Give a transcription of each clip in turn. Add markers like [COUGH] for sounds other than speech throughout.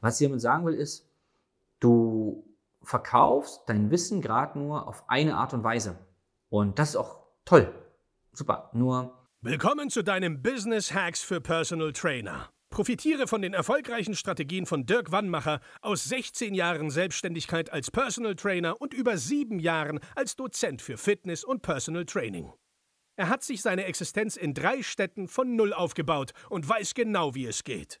Was ich damit sagen will, ist, du verkaufst dein Wissen gerade nur auf eine Art und Weise. Und das ist auch toll. Super. Nur. Willkommen zu deinem Business Hacks für Personal Trainer. Profitiere von den erfolgreichen Strategien von Dirk Wannmacher aus 16 Jahren Selbstständigkeit als Personal Trainer und über sieben Jahren als Dozent für Fitness und Personal Training. Er hat sich seine Existenz in drei Städten von Null aufgebaut und weiß genau, wie es geht.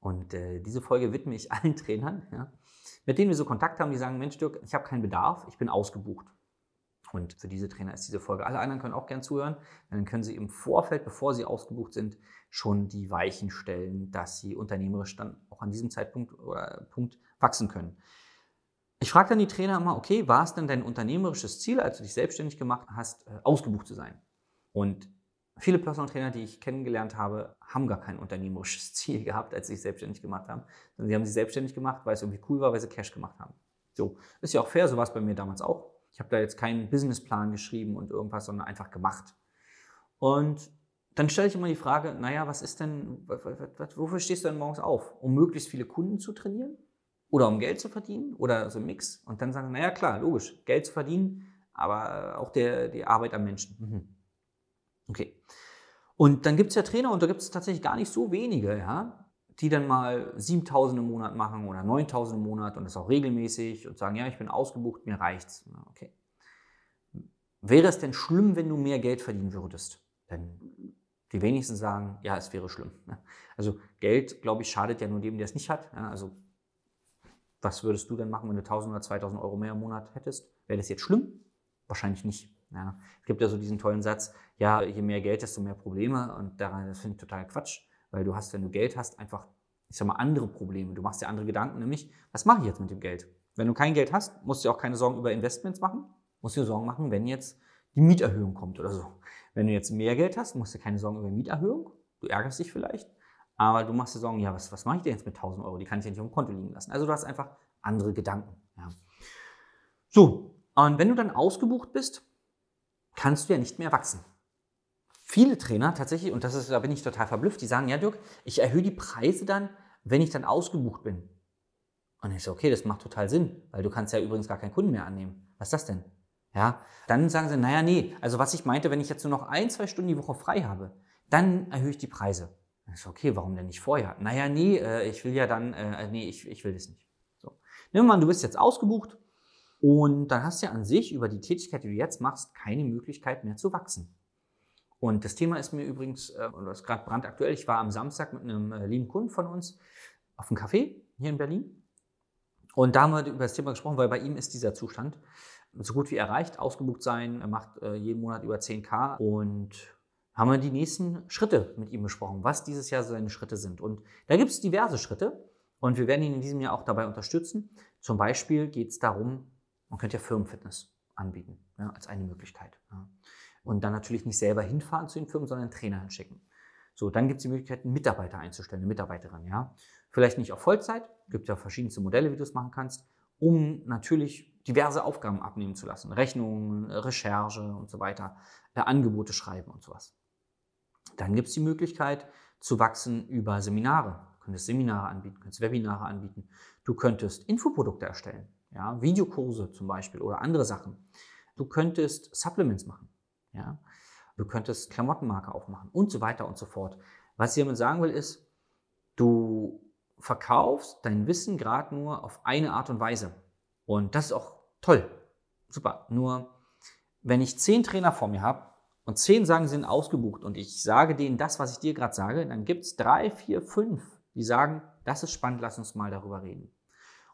Und äh, diese Folge widme ich [LAUGHS] allen Trainern, ja, mit denen wir so Kontakt haben, die sagen, Mensch Dirk, ich habe keinen Bedarf, ich bin ausgebucht. Und für diese Trainer ist diese Folge. Alle anderen können auch gern zuhören. Dann können sie im Vorfeld, bevor sie ausgebucht sind, schon die Weichen stellen, dass sie unternehmerisch dann auch an diesem Zeitpunkt oder Punkt wachsen können. Ich frage dann die Trainer immer, okay, war es denn dein unternehmerisches Ziel, als du dich selbstständig gemacht hast, äh, ausgebucht zu sein? Und Viele Personal Trainer, die ich kennengelernt habe, haben gar kein unternehmerisches [LAUGHS] Ziel gehabt, als sie sich selbstständig gemacht haben. Sondern sie haben sich selbstständig gemacht, weil es irgendwie cool war, weil sie Cash gemacht haben. So, ist ja auch fair, so war es bei mir damals auch. Ich habe da jetzt keinen Businessplan geschrieben und irgendwas, sondern einfach gemacht. Und dann stelle ich immer die Frage, naja, was ist denn, wofür stehst du denn morgens auf? Um möglichst viele Kunden zu trainieren? Oder um Geld zu verdienen? Oder so ein Mix? Und dann sagen, naja, klar, logisch, Geld zu verdienen, aber auch der, die Arbeit am Menschen. Mhm. Okay. Und dann gibt es ja Trainer und da gibt es tatsächlich gar nicht so wenige, ja, die dann mal 7000 im Monat machen oder 9000 im Monat und das auch regelmäßig und sagen, ja, ich bin ausgebucht, mir reicht's. Okay. Wäre es denn schlimm, wenn du mehr Geld verdienen würdest? Denn die wenigsten sagen, ja, es wäre schlimm. Also Geld, glaube ich, schadet ja nur dem, der es nicht hat. Also was würdest du denn machen, wenn du 1000 oder 2000 Euro mehr im Monat hättest? Wäre das jetzt schlimm? Wahrscheinlich nicht. Ja, es gibt ja so diesen tollen Satz, ja, je mehr Geld, desto mehr Probleme. Und daran, das finde ich total Quatsch, weil du hast, wenn du Geld hast, einfach, ich sag mal, andere Probleme. Du machst dir andere Gedanken, nämlich, was mache ich jetzt mit dem Geld? Wenn du kein Geld hast, musst du auch keine Sorgen über Investments machen, musst dir Sorgen machen, wenn jetzt die Mieterhöhung kommt oder so. Wenn du jetzt mehr Geld hast, musst du keine Sorgen über Mieterhöhung. Du ärgerst dich vielleicht, aber du machst dir Sorgen, ja, was, was mache ich denn jetzt mit 1000 Euro? Die kann ich ja nicht auf dem Konto liegen lassen. Also du hast einfach andere Gedanken. Ja. So, und wenn du dann ausgebucht bist, kannst du ja nicht mehr wachsen. Viele Trainer tatsächlich, und das ist, da bin ich total verblüfft, die sagen, ja Dirk, ich erhöhe die Preise dann, wenn ich dann ausgebucht bin. Und ich so, okay, das macht total Sinn, weil du kannst ja übrigens gar keinen Kunden mehr annehmen. Was ist das denn? Ja, dann sagen sie, naja, nee, also was ich meinte, wenn ich jetzt nur noch ein, zwei Stunden die Woche frei habe, dann erhöhe ich die Preise. Ich so, okay, warum denn nicht vorher? Naja, nee, äh, ich will ja dann, äh, nee, ich, ich will das nicht. So. Nimm mal, du bist jetzt ausgebucht und dann hast du ja an sich über die Tätigkeit, die du jetzt machst, keine Möglichkeit mehr zu wachsen. Und das Thema ist mir übrigens, äh, und das ist gerade brandaktuell, ich war am Samstag mit einem äh, lieben Kunden von uns auf einem Café hier in Berlin. Und da haben wir über das Thema gesprochen, weil bei ihm ist dieser Zustand so gut wie erreicht, ausgebucht sein, er macht äh, jeden Monat über 10k und haben wir die nächsten Schritte mit ihm besprochen, was dieses Jahr seine Schritte sind. Und da gibt es diverse Schritte und wir werden ihn in diesem Jahr auch dabei unterstützen. Zum Beispiel geht es darum, man könnte ja Firmenfitness anbieten, ja, als eine Möglichkeit. Ja. Und dann natürlich nicht selber hinfahren zu den Firmen, sondern einen Trainer hinschicken. So, dann gibt es die Möglichkeit, einen Mitarbeiter einzustellen, eine Mitarbeiterin, ja. Vielleicht nicht auf Vollzeit, gibt ja verschiedenste Modelle, wie du es machen kannst, um natürlich diverse Aufgaben abnehmen zu lassen. Rechnungen, Recherche und so weiter, äh, Angebote schreiben und sowas. Dann gibt es die Möglichkeit zu wachsen über Seminare. Du könntest Seminare anbieten, könntest Webinare anbieten. Du könntest Infoprodukte erstellen ja, Videokurse zum Beispiel oder andere Sachen. Du könntest Supplements machen, ja, du könntest Klamottenmarke aufmachen und so weiter und so fort. Was ich damit sagen will, ist, du verkaufst dein Wissen gerade nur auf eine Art und Weise. Und das ist auch toll. Super. Nur, wenn ich zehn Trainer vor mir habe und zehn sagen, sie sind ausgebucht und ich sage denen das, was ich dir gerade sage, dann gibt es drei, vier, fünf, die sagen, das ist spannend, lass uns mal darüber reden.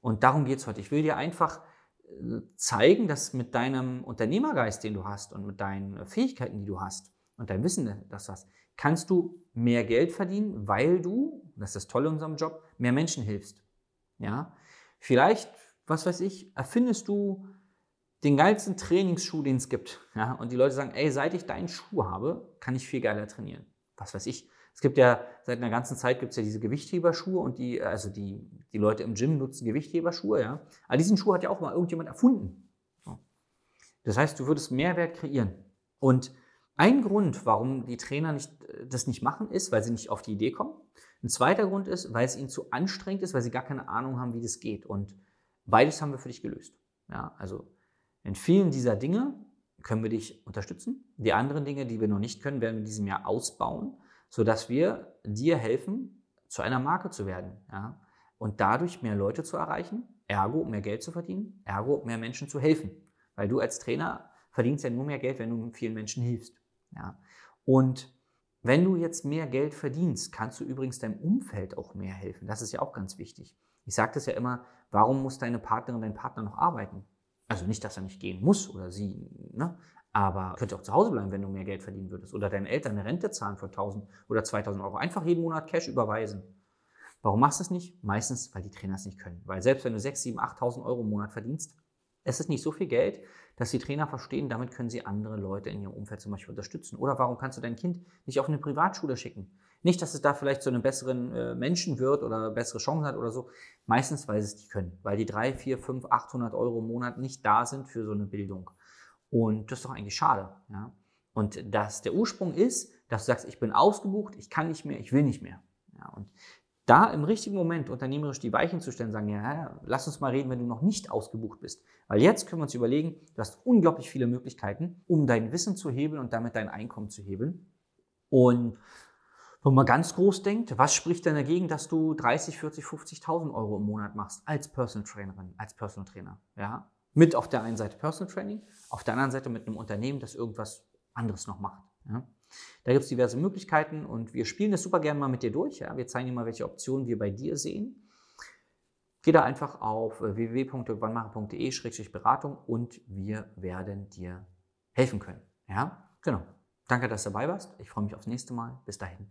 Und darum geht es heute. Ich will dir einfach äh, zeigen, dass mit deinem Unternehmergeist, den du hast und mit deinen Fähigkeiten, die du hast und deinem Wissen, das du hast, kannst du mehr Geld verdienen, weil du, das ist das Tolle in unserem Job, mehr Menschen hilfst. Ja, vielleicht, was weiß ich, erfindest du den geilsten Trainingsschuh, den es gibt. Ja, und die Leute sagen, ey, seit ich deinen Schuh habe, kann ich viel geiler trainieren. Was weiß ich. Es gibt ja, seit einer ganzen Zeit gibt es ja diese Gewichtheberschuhe und die, also die, die Leute im Gym nutzen Gewichtheberschuhe, ja. Aber diesen Schuh hat ja auch mal irgendjemand erfunden. Das heißt, du würdest Mehrwert kreieren. Und ein Grund, warum die Trainer nicht, das nicht machen, ist, weil sie nicht auf die Idee kommen. Ein zweiter Grund ist, weil es ihnen zu anstrengend ist, weil sie gar keine Ahnung haben, wie das geht. Und beides haben wir für dich gelöst. Ja, also in vielen dieser Dinge können wir dich unterstützen. Die anderen Dinge, die wir noch nicht können, werden wir in diesem Jahr ausbauen, sodass wir dir helfen, zu einer Marke zu werden. Ja? Und dadurch mehr Leute zu erreichen, ergo mehr Geld zu verdienen, ergo mehr Menschen zu helfen. Weil du als Trainer verdienst ja nur mehr Geld, wenn du vielen Menschen hilfst. Ja? Und wenn du jetzt mehr Geld verdienst, kannst du übrigens deinem Umfeld auch mehr helfen. Das ist ja auch ganz wichtig. Ich sage das ja immer, warum muss deine Partnerin, dein Partner noch arbeiten? Also nicht, dass er nicht gehen muss oder sie, ne? aber könnte auch zu Hause bleiben, wenn du mehr Geld verdienen würdest. Oder deinen Eltern eine Rente zahlen für 1000 oder 2000 Euro. Einfach jeden Monat Cash überweisen. Warum machst du es nicht? Meistens, weil die Trainer es nicht können. Weil selbst wenn du 6, 7, 8000 Euro im Monat verdienst, es ist nicht so viel Geld, dass die Trainer verstehen, damit können sie andere Leute in ihrem Umfeld zum Beispiel unterstützen. Oder warum kannst du dein Kind nicht auf eine Privatschule schicken? Nicht, dass es da vielleicht zu einem besseren äh, Menschen wird oder bessere Chancen hat oder so. Meistens, weil sie es nicht können. Weil die 3, 4, 5, 800 Euro im Monat nicht da sind für so eine Bildung. Und das ist doch eigentlich schade. Ja? Und dass der Ursprung ist, dass du sagst, ich bin ausgebucht, ich kann nicht mehr, ich will nicht mehr. Ja, und da im richtigen Moment unternehmerisch die Weichen zu stellen, sagen, ja, lass uns mal reden, wenn du noch nicht ausgebucht bist. Weil jetzt können wir uns überlegen, du hast unglaublich viele Möglichkeiten, um dein Wissen zu hebeln und damit dein Einkommen zu hebeln. Und wenn man ganz groß denkt, was spricht denn dagegen, dass du 30, 40, 50.000 Euro im Monat machst als Personal Trainerin, als Personal Trainer? Ja? Mit auf der einen Seite Personal Training, auf der anderen Seite mit einem Unternehmen, das irgendwas anderes noch macht. Ja? Da gibt es diverse Möglichkeiten und wir spielen das super gerne mal mit dir durch. Ja? Wir zeigen dir mal, welche Optionen wir bei dir sehen. Geh da einfach auf www.wannmacher.de-beratung und wir werden dir helfen können. Ja, genau. Danke, dass du dabei warst. Ich freue mich aufs nächste Mal. Bis dahin.